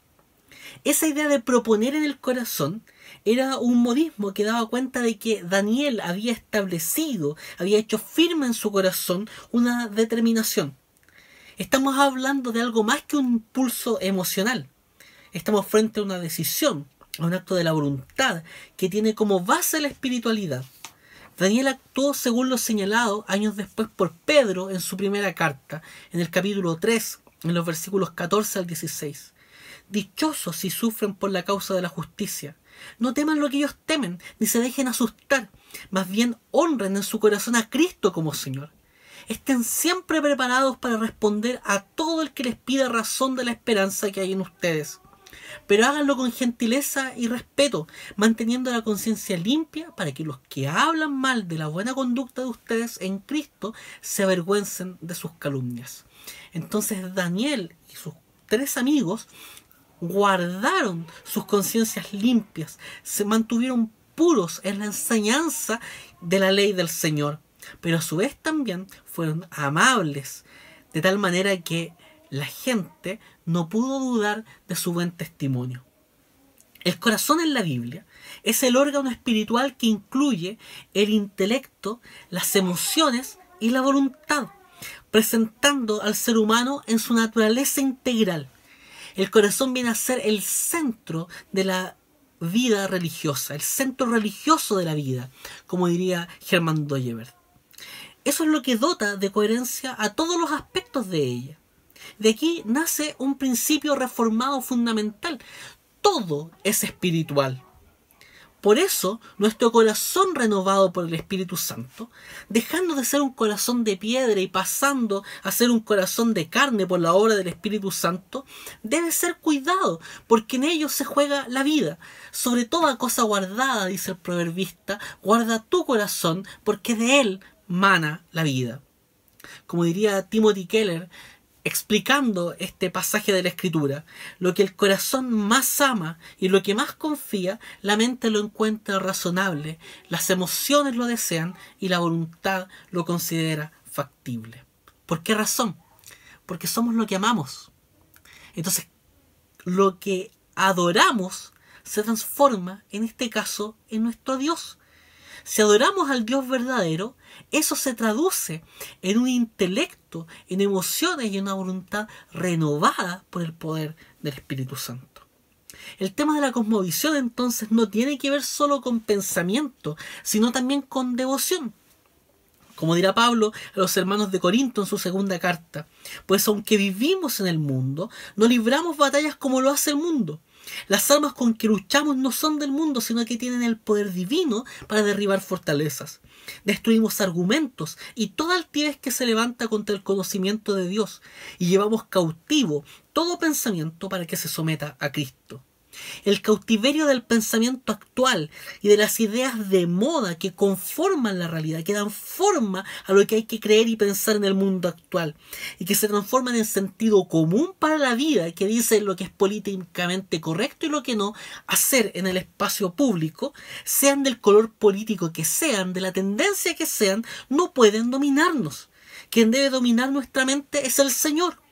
A: Esa idea de proponer en el corazón era un modismo que daba cuenta de que Daniel había establecido, había hecho firme en su corazón una determinación. Estamos hablando de algo más que un impulso emocional. Estamos frente a una decisión, a un acto de la voluntad que tiene como base la espiritualidad. Daniel actuó según lo señalado años después por Pedro en su primera carta, en el capítulo 3, en los versículos 14 al 16. Dichosos si sufren por la causa de la justicia. No teman lo que ellos temen, ni se dejen asustar. Más bien honren en su corazón a Cristo como Señor. Estén siempre preparados para responder a todo el que les pida razón de la esperanza que hay en ustedes. Pero háganlo con gentileza y respeto, manteniendo la conciencia limpia para que los que hablan mal de la buena conducta de ustedes en Cristo se avergüencen de sus calumnias. Entonces Daniel y sus tres amigos guardaron sus conciencias limpias, se mantuvieron puros en la enseñanza de la ley del Señor, pero a su vez también fueron amables, de tal manera que la gente no pudo dudar de su buen testimonio. El corazón en la Biblia es el órgano espiritual que incluye el intelecto, las emociones y la voluntad, presentando al ser humano en su naturaleza integral. El corazón viene a ser el centro de la vida religiosa, el centro religioso de la vida, como diría Germán Doyever. Eso es lo que dota de coherencia a todos los aspectos de ella. De aquí nace un principio reformado fundamental. Todo es espiritual. Por eso, nuestro corazón renovado por el Espíritu Santo, dejando de ser un corazón de piedra y pasando a ser un corazón de carne por la obra del Espíritu Santo, debe ser cuidado, porque en ello se juega la vida. Sobre toda cosa guardada, dice el proverbista, guarda tu corazón, porque de él mana la vida. como diría Timothy Keller, explicando este pasaje de la escritura, lo que el corazón más ama y lo que más confía, la mente lo encuentra razonable, las emociones lo desean y la voluntad lo considera factible. ¿Por qué razón? Porque somos lo que amamos. Entonces, lo que adoramos se transforma, en este caso, en nuestro Dios. Si adoramos al Dios verdadero, eso se traduce en un intelecto, en emociones y en una voluntad renovada por el poder del Espíritu Santo. El tema de la cosmovisión entonces no tiene que ver solo con pensamiento, sino también con devoción. Como dirá Pablo a los hermanos de Corinto en su segunda carta, pues aunque vivimos en el mundo, no libramos batallas como lo hace el mundo. Las armas con que luchamos no son del mundo, sino que tienen el poder divino para derribar fortalezas. Destruimos argumentos y toda altivez que se levanta contra el conocimiento de Dios y llevamos cautivo todo pensamiento para que se someta a Cristo el cautiverio del pensamiento actual y de las ideas de moda que conforman la realidad, que dan forma a lo que hay que creer y pensar en el mundo actual, y que se transforman en sentido común para la vida, que dice lo que es políticamente correcto y lo que no, hacer en el espacio público, sean del color político que sean, de la tendencia que sean, no pueden dominarnos. Quien debe dominar nuestra mente es el Señor.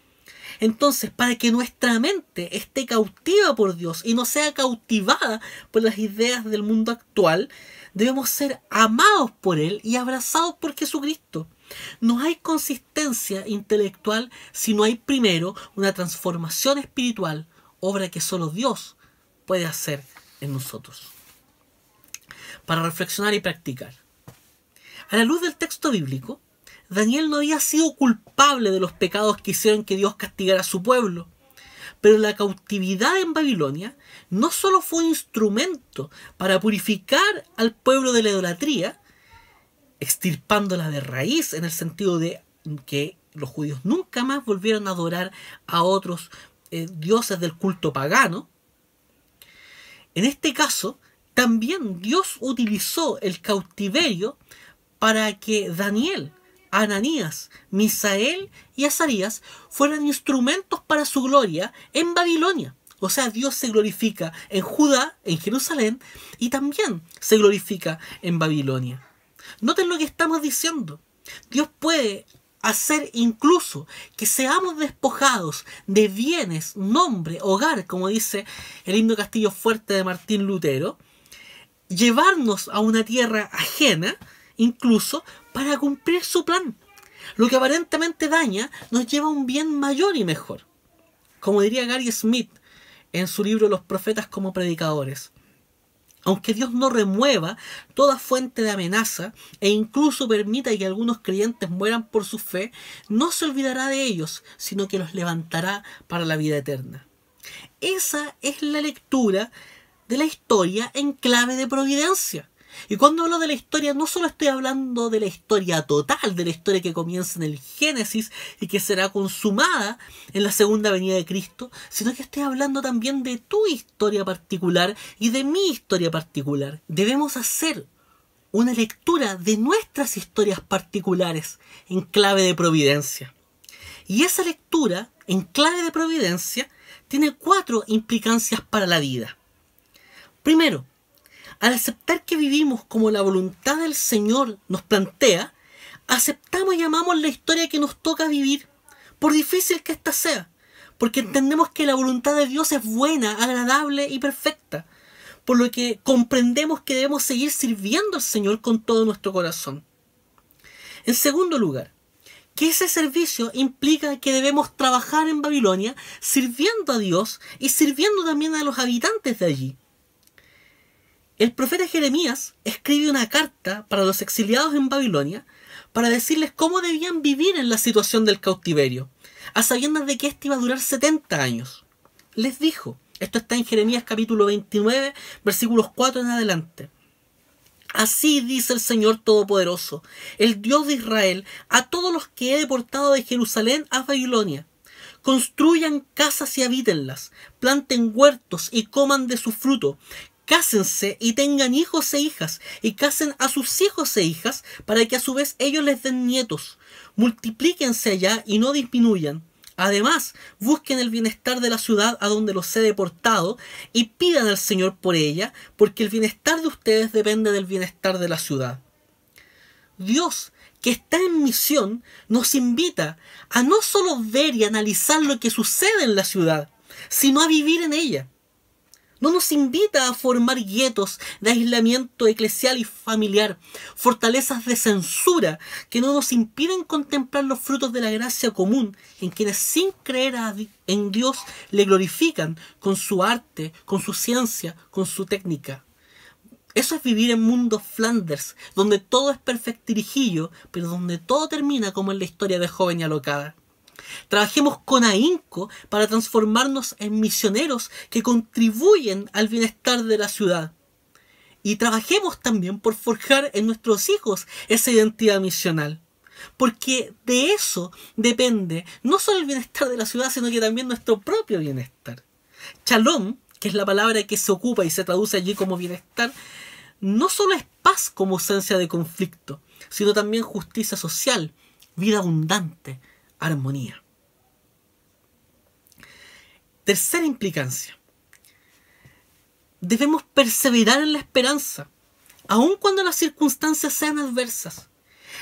A: Entonces, para que nuestra mente esté cautiva por Dios y no sea cautivada por las ideas del mundo actual, debemos ser amados por Él y abrazados por Jesucristo. No hay consistencia intelectual si no hay primero una transformación espiritual, obra que solo Dios puede hacer en nosotros. Para reflexionar y practicar. A la luz del texto bíblico, Daniel no había sido culpable de los pecados que hicieron que Dios castigara a su pueblo. Pero la cautividad en Babilonia no solo fue un instrumento para purificar al pueblo de la idolatría, extirpándola de raíz en el sentido de que los judíos nunca más volvieron a adorar a otros eh, dioses del culto pagano. En este caso, también Dios utilizó el cautiverio para que Daniel Ananías, Misael y Azarías fueran instrumentos para su gloria en Babilonia. O sea, Dios se glorifica en Judá, en Jerusalén, y también se glorifica en Babilonia. Noten lo que estamos diciendo. Dios puede hacer incluso que seamos despojados de bienes, nombre, hogar, como dice el himno Castillo Fuerte de Martín Lutero, llevarnos a una tierra ajena, incluso para cumplir su plan. Lo que aparentemente daña nos lleva a un bien mayor y mejor. Como diría Gary Smith en su libro Los profetas como predicadores. Aunque Dios no remueva toda fuente de amenaza e incluso permita que algunos creyentes mueran por su fe, no se olvidará de ellos, sino que los levantará para la vida eterna. Esa es la lectura de la historia en clave de providencia. Y cuando hablo de la historia, no solo estoy hablando de la historia total, de la historia que comienza en el Génesis y que será consumada en la segunda venida de Cristo, sino que estoy hablando también de tu historia particular y de mi historia particular. Debemos hacer una lectura de nuestras historias particulares en clave de providencia. Y esa lectura en clave de providencia tiene cuatro implicancias para la vida. Primero, al aceptar que vivimos como la voluntad del Señor nos plantea, aceptamos y amamos la historia que nos toca vivir, por difícil que ésta sea, porque entendemos que la voluntad de Dios es buena, agradable y perfecta, por lo que comprendemos que debemos seguir sirviendo al Señor con todo nuestro corazón. En segundo lugar, que ese servicio implica que debemos trabajar en Babilonia sirviendo a Dios y sirviendo también a los habitantes de allí. El profeta Jeremías escribe una carta para los exiliados en Babilonia para decirles cómo debían vivir en la situación del cautiverio, a sabiendas de que éste iba a durar 70 años. Les dijo, esto está en Jeremías capítulo 29, versículos 4 en adelante. Así dice el Señor Todopoderoso, el Dios de Israel, a todos los que he deportado de Jerusalén a Babilonia. Construyan casas y habítenlas, planten huertos y coman de su fruto, cásense y tengan hijos e hijas, y casen a sus hijos e hijas, para que a su vez ellos les den nietos. Multiplíquense allá y no disminuyan. Además, busquen el bienestar de la ciudad a donde los he deportado y pidan al Señor por ella, porque el bienestar de ustedes depende del bienestar de la ciudad. Dios, que está en misión, nos invita a no solo ver y analizar lo que sucede en la ciudad, sino a vivir en ella. No nos invita a formar guetos de aislamiento eclesial y familiar, fortalezas de censura que no nos impiden contemplar los frutos de la gracia común en quienes sin creer en Dios le glorifican con su arte, con su ciencia, con su técnica. Eso es vivir en mundo Flanders, donde todo es perfectirijillo, pero donde todo termina como en la historia de joven y alocada. Trabajemos con ahínco para transformarnos en misioneros que contribuyen al bienestar de la ciudad. Y trabajemos también por forjar en nuestros hijos esa identidad misional. Porque de eso depende no solo el bienestar de la ciudad, sino que también nuestro propio bienestar. Shalom, que es la palabra que se ocupa y se traduce allí como bienestar, no solo es paz como ausencia de conflicto, sino también justicia social, vida abundante, armonía. Tercera implicancia. Debemos perseverar en la esperanza, aun cuando las circunstancias sean adversas.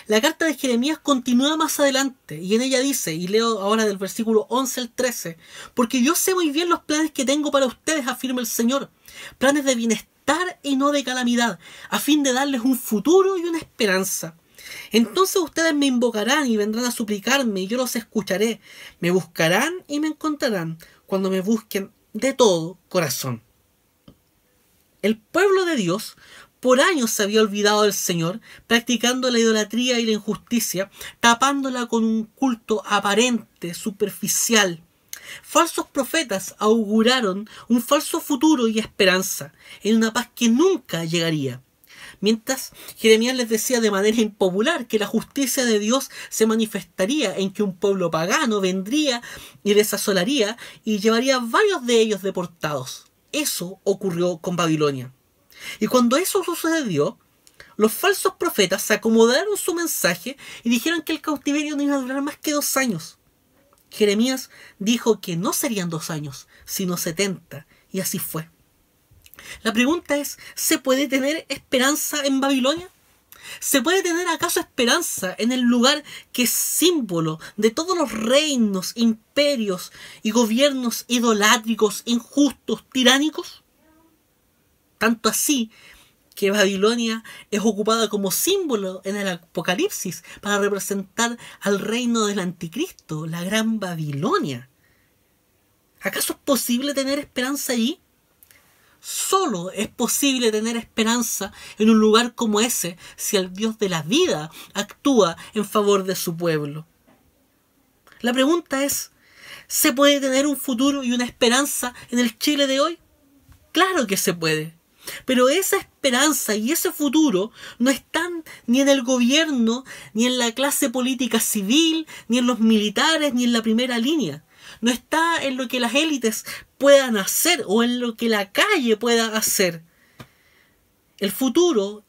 A: La carta de Jeremías continúa más adelante y en ella dice, y leo ahora del versículo 11 al 13, porque yo sé muy bien los planes que tengo para ustedes, afirma el Señor, planes de bienestar y no de calamidad, a fin de darles un futuro y una esperanza. Entonces ustedes me invocarán y vendrán a suplicarme y yo los escucharé. Me buscarán y me encontrarán cuando me busquen de todo corazón. El pueblo de Dios por años se había olvidado del Señor, practicando la idolatría y la injusticia, tapándola con un culto aparente, superficial. Falsos profetas auguraron un falso futuro y esperanza, en una paz que nunca llegaría. Mientras Jeremías les decía de manera impopular que la justicia de Dios se manifestaría en que un pueblo pagano vendría y les asolaría y llevaría varios de ellos deportados. Eso ocurrió con Babilonia. Y cuando eso sucedió, los falsos profetas se acomodaron su mensaje y dijeron que el cautiverio no iba a durar más que dos años. Jeremías dijo que no serían dos años, sino setenta, y así fue. La pregunta es, ¿se puede tener esperanza en Babilonia? ¿Se puede tener acaso esperanza en el lugar que es símbolo de todos los reinos, imperios y gobiernos idolátricos, injustos, tiránicos? Tanto así que Babilonia es ocupada como símbolo en el Apocalipsis para representar al reino del anticristo, la gran Babilonia. ¿Acaso es posible tener esperanza allí? Solo es posible tener esperanza en un lugar como ese si el Dios de la vida actúa en favor de su pueblo. La pregunta es, ¿se puede tener un futuro y una esperanza en el Chile de hoy? Claro que se puede. Pero esa esperanza y ese futuro no están ni en el gobierno, ni en la clase política civil, ni en los militares, ni en la primera línea no está en lo que las élites puedan hacer o en lo que la calle pueda hacer. El futuro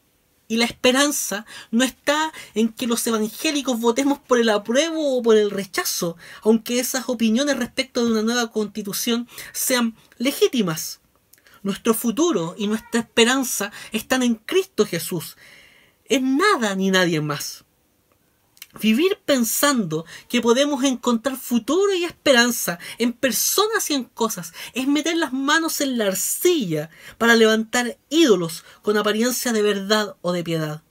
A: y la esperanza no está en que los evangélicos votemos por el apruebo o por el rechazo, aunque esas opiniones respecto de una nueva constitución sean legítimas. Nuestro futuro y nuestra esperanza están en Cristo Jesús, en nada ni nadie más. Vivir pensando que podemos encontrar futuro y esperanza en personas y en cosas es meter las manos en la arcilla para levantar ídolos con apariencia de verdad o de piedad.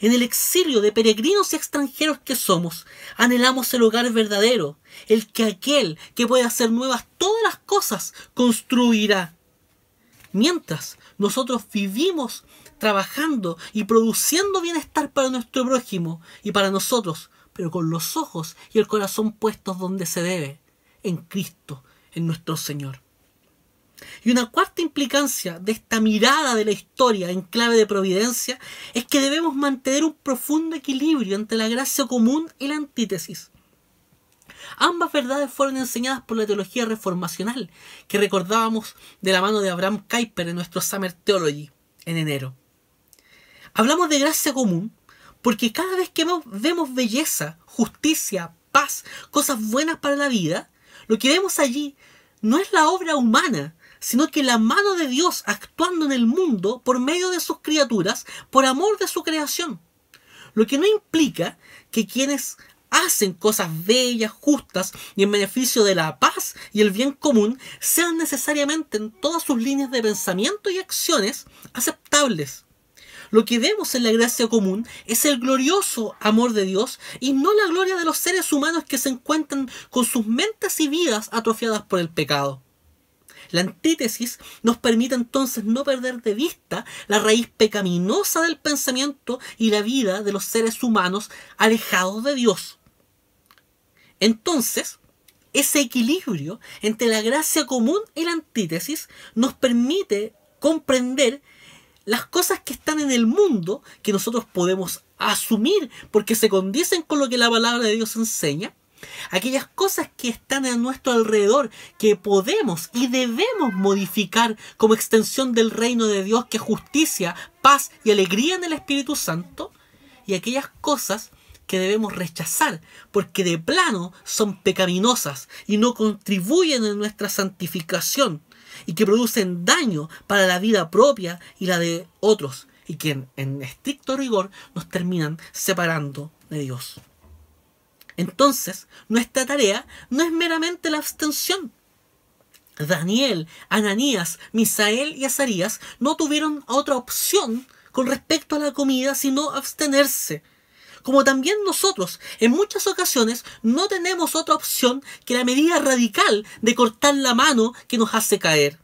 A: En el exilio de peregrinos y extranjeros que somos, anhelamos el hogar verdadero, el que aquel que puede hacer nuevas todas las cosas construirá. Mientras nosotros vivimos trabajando y produciendo bienestar para nuestro prójimo y para nosotros, pero con los ojos y el corazón puestos donde se debe, en Cristo, en nuestro Señor. Y una cuarta implicancia de esta mirada de la historia en clave de providencia es que debemos mantener un profundo equilibrio entre la gracia común y la antítesis. Ambas verdades fueron enseñadas por la teología reformacional, que recordábamos de la mano de Abraham Kuyper en nuestro Summer Theology en enero. Hablamos de gracia común porque cada vez que vemos belleza, justicia, paz, cosas buenas para la vida, lo que vemos allí no es la obra humana, sino que la mano de Dios actuando en el mundo por medio de sus criaturas, por amor de su creación. Lo que no implica que quienes hacen cosas bellas, justas y en beneficio de la paz y el bien común sean necesariamente en todas sus líneas de pensamiento y acciones aceptables. Lo que vemos en la gracia común es el glorioso amor de Dios y no la gloria de los seres humanos que se encuentran con sus mentes y vidas atrofiadas por el pecado. La antítesis nos permite entonces no perder de vista la raíz pecaminosa del pensamiento y la vida de los seres humanos alejados de Dios. Entonces, ese equilibrio entre la gracia común y la antítesis nos permite comprender las cosas que están en el mundo, que nosotros podemos asumir porque se condicen con lo que la palabra de Dios enseña, aquellas cosas que están a nuestro alrededor, que podemos y debemos modificar como extensión del reino de Dios, que justicia, paz y alegría en el Espíritu Santo, y aquellas cosas que debemos rechazar, porque de plano son pecaminosas y no contribuyen en nuestra santificación, y que producen daño para la vida propia y la de otros, y que en, en estricto rigor nos terminan separando de Dios. Entonces, nuestra tarea no es meramente la abstención. Daniel, Ananías, Misael y Azarías no tuvieron otra opción con respecto a la comida sino abstenerse. Como también nosotros, en muchas ocasiones, no tenemos otra opción que la medida radical de cortar la mano que nos hace caer.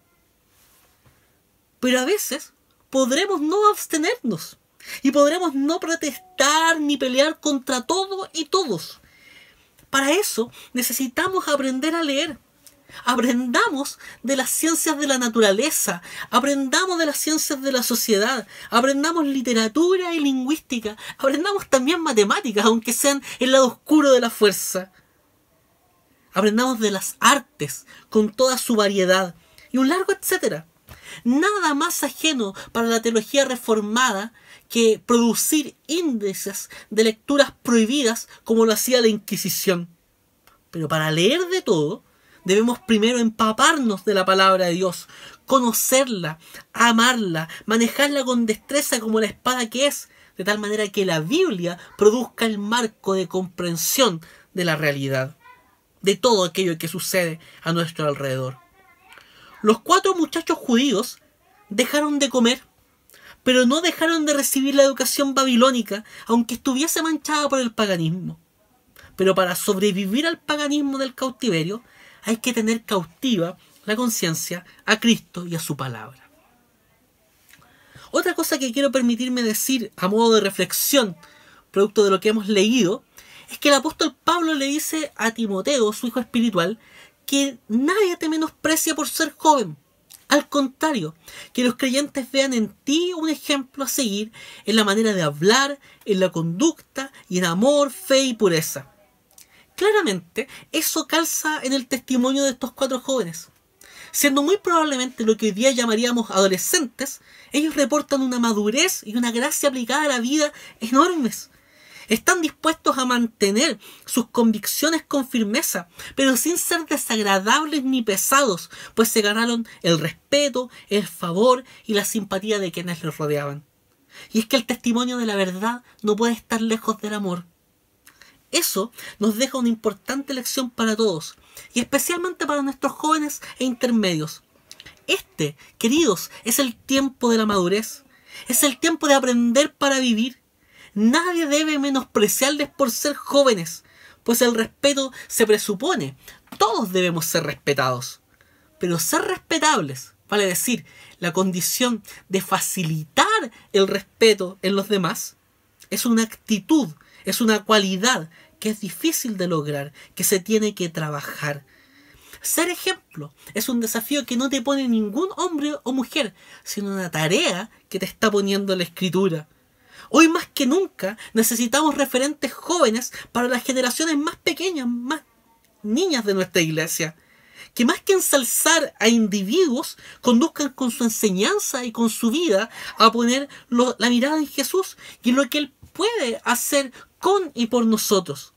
A: Pero a veces podremos no abstenernos y podremos no protestar ni pelear contra todo y todos. Para eso necesitamos aprender a leer. Aprendamos de las ciencias de la naturaleza, aprendamos de las ciencias de la sociedad, aprendamos literatura y lingüística, aprendamos también matemáticas, aunque sean el lado oscuro de la fuerza. Aprendamos de las artes con toda su variedad y un largo etcétera. Nada más ajeno para la teología reformada que producir índices de lecturas prohibidas como lo hacía la Inquisición. Pero para leer de todo, debemos primero empaparnos de la palabra de Dios, conocerla, amarla, manejarla con destreza como la espada que es, de tal manera que la Biblia produzca el marco de comprensión de la realidad, de todo aquello que sucede a nuestro alrededor. Los cuatro muchachos judíos dejaron de comer pero no dejaron de recibir la educación babilónica, aunque estuviese manchada por el paganismo. Pero para sobrevivir al paganismo del cautiverio, hay que tener cautiva la conciencia a Cristo y a su palabra. Otra cosa que quiero permitirme decir a modo de reflexión, producto de lo que hemos leído, es que el apóstol Pablo le dice a Timoteo, su hijo espiritual, que nadie te menosprecia por ser joven, al contrario, que los creyentes vean en ti un ejemplo a seguir en la manera de hablar, en la conducta y en amor, fe y pureza. Claramente, eso calza en el testimonio de estos cuatro jóvenes. Siendo muy probablemente lo que hoy día llamaríamos adolescentes, ellos reportan una madurez y una gracia aplicada a la vida enormes. Están dispuestos a mantener sus convicciones con firmeza, pero sin ser desagradables ni pesados, pues se ganaron el respeto, el favor y la simpatía de quienes les rodeaban. Y es que el testimonio de la verdad no puede estar lejos del amor. Eso nos deja una importante lección para todos, y especialmente para nuestros jóvenes e intermedios. Este, queridos, es el tiempo de la madurez. Es el tiempo de aprender para vivir Nadie debe menospreciarles por ser jóvenes, pues el respeto se presupone. Todos debemos ser respetados. Pero ser respetables, vale decir, la condición de facilitar el respeto en los demás, es una actitud, es una cualidad que es difícil de lograr, que se tiene que trabajar. Ser ejemplo es un desafío que no te pone ningún hombre o mujer, sino una tarea que te está poniendo la escritura. Hoy más que nunca necesitamos referentes jóvenes para las generaciones más pequeñas, más niñas de nuestra iglesia, que más que ensalzar a individuos, conduzcan con su enseñanza y con su vida a poner la mirada en Jesús y lo que Él puede hacer con y por nosotros.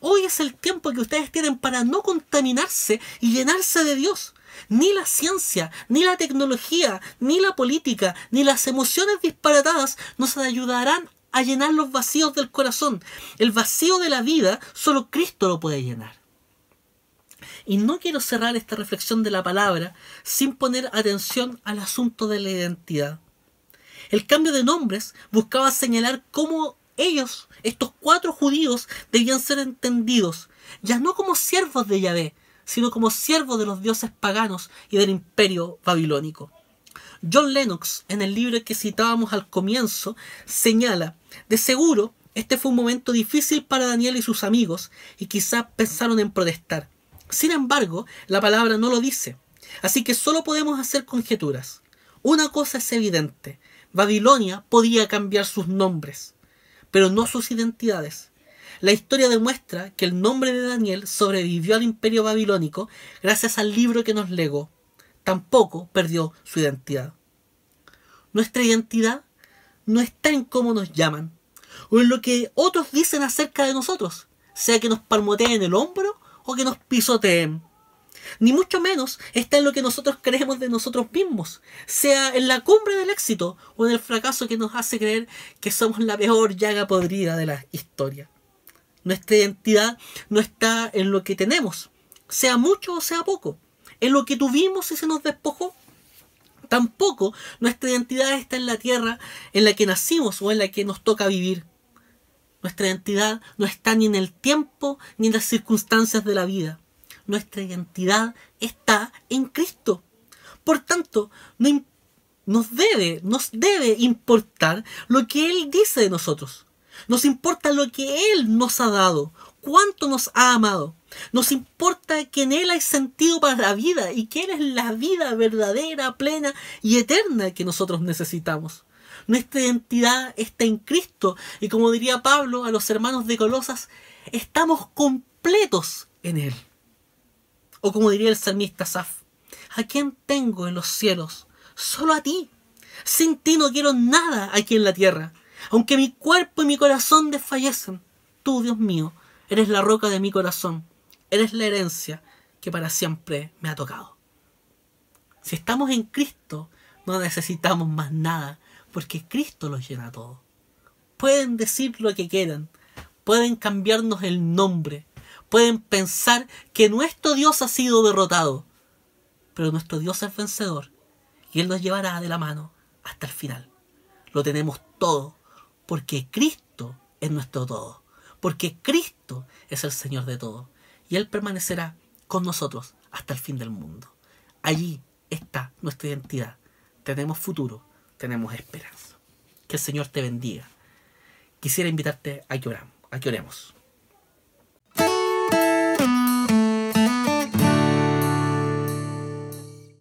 A: Hoy es el tiempo que ustedes tienen para no contaminarse y llenarse de Dios. Ni la ciencia, ni la tecnología, ni la política, ni las emociones disparatadas nos ayudarán a llenar los vacíos del corazón. El vacío de la vida solo Cristo lo puede llenar. Y no quiero cerrar esta reflexión de la palabra sin poner atención al asunto de la identidad. El cambio de nombres buscaba señalar cómo ellos, estos cuatro judíos, debían ser entendidos, ya no como siervos de Yahvé, sino como siervos de los dioses paganos y del imperio babilónico. John Lennox, en el libro que citábamos al comienzo, señala, de seguro, este fue un momento difícil para Daniel y sus amigos, y quizás pensaron en protestar. Sin embargo, la palabra no lo dice, así que solo podemos hacer conjeturas. Una cosa es evidente, Babilonia podía cambiar sus nombres, pero no sus identidades. La historia demuestra que el nombre de Daniel sobrevivió al imperio babilónico gracias al libro que nos legó. Tampoco perdió su identidad. Nuestra identidad no está en cómo nos llaman o en lo que otros dicen acerca de nosotros, sea que nos palmoteen el hombro o que nos pisoteen ni mucho menos está en lo que nosotros creemos de nosotros mismos, sea en la cumbre del éxito o en el fracaso que nos hace creer que somos la peor llaga podrida de la historia. Nuestra identidad no está en lo que tenemos, sea mucho o sea poco, en lo que tuvimos y se nos despojó. Tampoco nuestra identidad está en la tierra en la que nacimos o en la que nos toca vivir. Nuestra identidad no está ni en el tiempo ni en las circunstancias de la vida nuestra identidad está en Cristo. Por tanto, nos debe, nos debe importar lo que Él dice de nosotros. Nos importa lo que Él nos ha dado, cuánto nos ha amado. Nos importa que en Él hay sentido para la vida y que Él es la vida verdadera, plena y eterna que nosotros necesitamos. Nuestra identidad está en Cristo y como diría Pablo a los hermanos de Colosas, estamos completos en Él. O como diría el salmista Saf, ¿a quién tengo en los cielos? Solo a ti. Sin ti no quiero nada aquí en la tierra. Aunque mi cuerpo y mi corazón desfallecen, tú, Dios mío, eres la roca de mi corazón. Eres la herencia que para siempre me ha tocado. Si estamos en Cristo, no necesitamos más nada, porque Cristo los llena todo. Pueden decir lo que quieran, pueden cambiarnos el nombre, pueden pensar que nuestro Dios ha sido derrotado. Pero nuestro Dios es vencedor y Él nos llevará de la mano hasta el final. Lo tenemos todo porque Cristo es nuestro todo. Porque Cristo es el Señor de todo. Y Él permanecerá con nosotros hasta el fin del mundo. Allí está nuestra identidad. Tenemos futuro, tenemos esperanza. Que el Señor te bendiga. Quisiera invitarte a que, oramos, a que oremos.